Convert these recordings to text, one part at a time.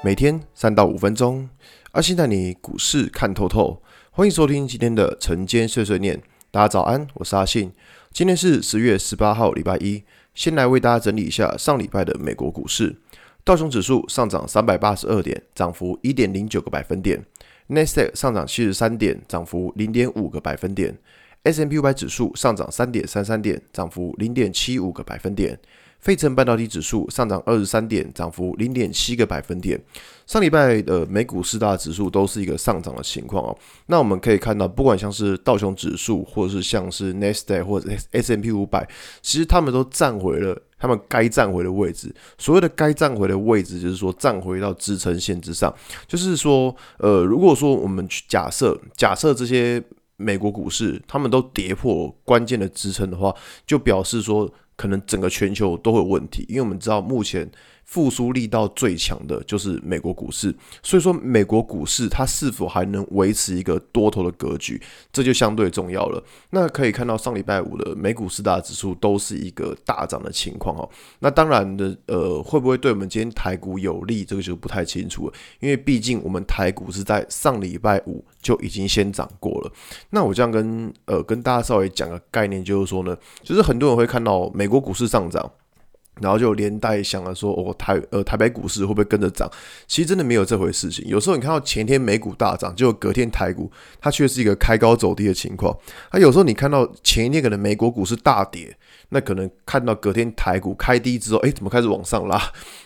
每天三到五分钟，阿信带你股市看透透。欢迎收听今天的晨间碎碎念。大家早安，我是阿信。今天是十月十八号，礼拜一。先来为大家整理一下上礼拜的美国股市。道琼指数上涨三百八十二点，涨幅一点零九个百分点。纳斯达克上涨七十三点，涨幅零点五个百分点。S&P 五百指数上涨三点三三点，涨幅零点七五个百分点。费城半导体指数上涨二十三点，涨幅零点七个百分点。上礼拜的美股四大指数都是一个上涨的情况哦。那我们可以看到，不管像是道琼指数，或者是像是 Nasdaq 或者 S M P 五百，其实他们都站回了他们该站回的位置。所谓的该站回的位置，就是说站回到支撑线之上。就是说，呃，如果说我们去假设，假设这些美国股市他们都跌破关键的支撑的话，就表示说。可能整个全球都会有问题，因为我们知道目前复苏力道最强的就是美国股市，所以说美国股市它是否还能维持一个多头的格局，这就相对重要了。那可以看到上礼拜五的美股四大指数都是一个大涨的情况哦。那当然的，呃，会不会对我们今天台股有利，这个就不太清楚了，因为毕竟我们台股是在上礼拜五就已经先涨过了。那我这样跟呃跟大家稍微讲个概念，就是说呢，就是很多人会看到美美国股市上涨。然后就连带想了说，哦，台呃台北股市会不会跟着涨？其实真的没有这回事情。有时候你看到前天美股大涨，结果隔天台股它却是一个开高走低的情况。它有时候你看到前一天可能美国股市大跌，那可能看到隔天台股开低之后，哎，怎么开始往上拉？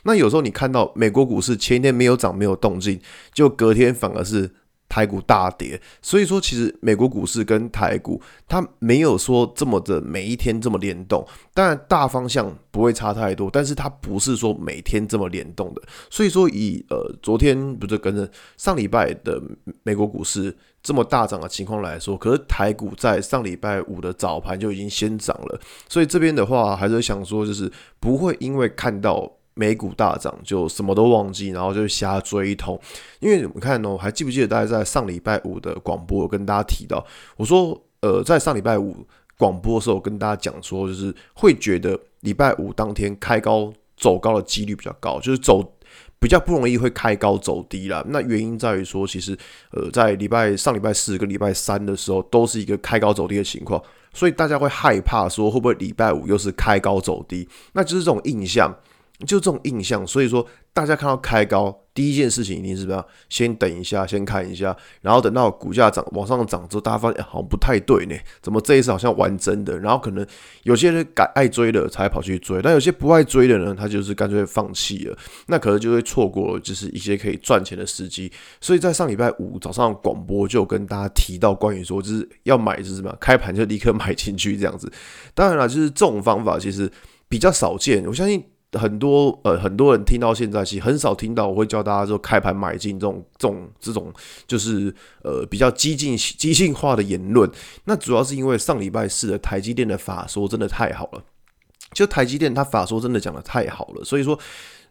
那有时候你看到美国股市前一天没有涨没有动静，就隔天反而是。台股大跌，所以说其实美国股市跟台股它没有说这么的每一天这么联动，当然大方向不会差太多，但是它不是说每天这么联动的。所以说以呃昨天不是跟着上礼拜的美国股市这么大涨的情况来说，可是台股在上礼拜五的早盘就已经先涨了，所以这边的话还是想说就是不会因为看到。美股大涨就什么都忘记，然后就瞎追一通。因为你们看哦，还记不记得大家在上礼拜五的广播有跟大家提到，我说呃，在上礼拜五广播的时候跟大家讲说，就是会觉得礼拜五当天开高走高的几率比较高，就是走比较不容易会开高走低啦。那原因在于说，其实呃，在礼拜上礼拜四跟礼拜三的时候都是一个开高走低的情况，所以大家会害怕说会不会礼拜五又是开高走低，那就是这种印象。就这种印象，所以说大家看到开高，第一件事情一定是不要先等一下，先看一下，然后等到股价涨往上涨之后，大家发现、好像不太对呢，怎么这一次好像玩真的？然后可能有些人敢爱追的才跑去追，但有些不爱追的人，他就是干脆放弃了，那可能就会错过就是一些可以赚钱的时机。所以在上礼拜五早上广播就跟大家提到关于说就是要买就是什么，开盘就立刻买进去这样子。当然了，就是这种方法其实比较少见，我相信。很多呃，很多人听到现在，其实很少听到我会教大家说开盘买进这种这种这种，就是呃比较激进激进化的言论。那主要是因为上礼拜四的台积电的法说真的太好了，就台积电它法说真的讲的太好了，所以说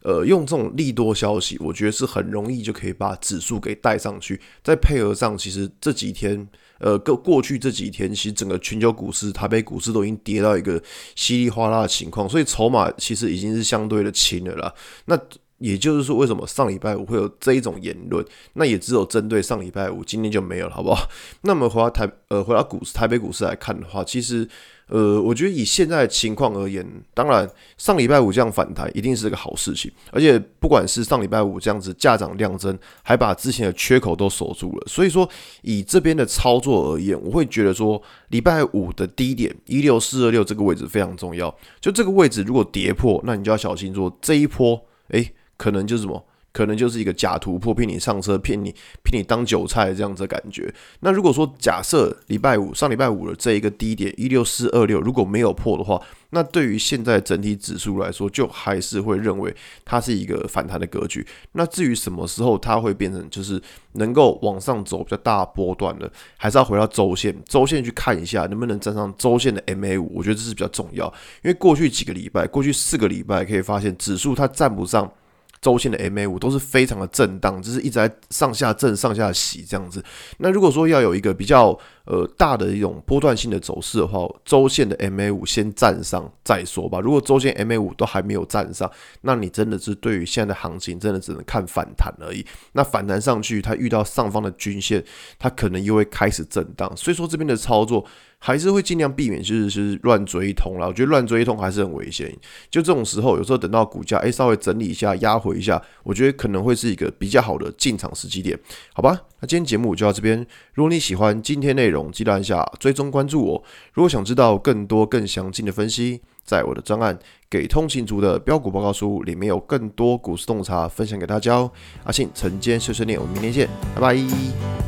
呃用这种利多消息，我觉得是很容易就可以把指数给带上去，再配合上其实这几天。呃，过过去这几天，其实整个全球股市、台北股市都已经跌到一个稀里哗啦的情况，所以筹码其实已经是相对的轻了。那也就是说，为什么上礼拜五会有这一种言论？那也只有针对上礼拜五，今天就没有了，好不好？那么回到台呃，回到股市，台北股市来看的话，其实。呃，我觉得以现在的情况而言，当然上礼拜五这样反弹一定是个好事情，而且不管是上礼拜五这样子价涨量增，还把之前的缺口都锁住了，所以说以这边的操作而言，我会觉得说礼拜五的低点一六四二六这个位置非常重要，就这个位置如果跌破，那你就要小心说这一波，诶，可能就是什么？可能就是一个假突破，骗你上车，骗你骗你当韭菜这样子的感觉。那如果说假设礼拜五上礼拜五的这一个低点一六四二六如果没有破的话，那对于现在整体指数来说，就还是会认为它是一个反弹的格局。那至于什么时候它会变成就是能够往上走比较大波段的，还是要回到周线，周线去看一下能不能站上周线的 MA 五，我觉得这是比较重要。因为过去几个礼拜，过去四个礼拜可以发现指数它站不上。周线的 MA 五都是非常的震荡，就是一直在上下震、上下洗这样子。那如果说要有一个比较呃大的一种波段性的走势的话，周线的 MA 五先站上再说吧。如果周线 MA 五都还没有站上，那你真的是对于现在的行情真的只能看反弹而已。那反弹上去，它遇到上方的均线，它可能又会开始震荡。所以说这边的操作。还是会尽量避免，就是是乱追一通啦。我觉得乱追一通还是很危险。就这种时候，有时候等到股价诶稍微整理一下，压回一下，我觉得可能会是一个比较好的进场时机点，好吧？那今天节目就到这边。如果你喜欢今天内容，记得按下追踪关注我。如果想知道更多更详尽的分析，在我的专案《给通勤族的标股报告书》里面有更多股市洞察分享给大家哦。阿信晨间碎碎念，我们明天见，拜拜。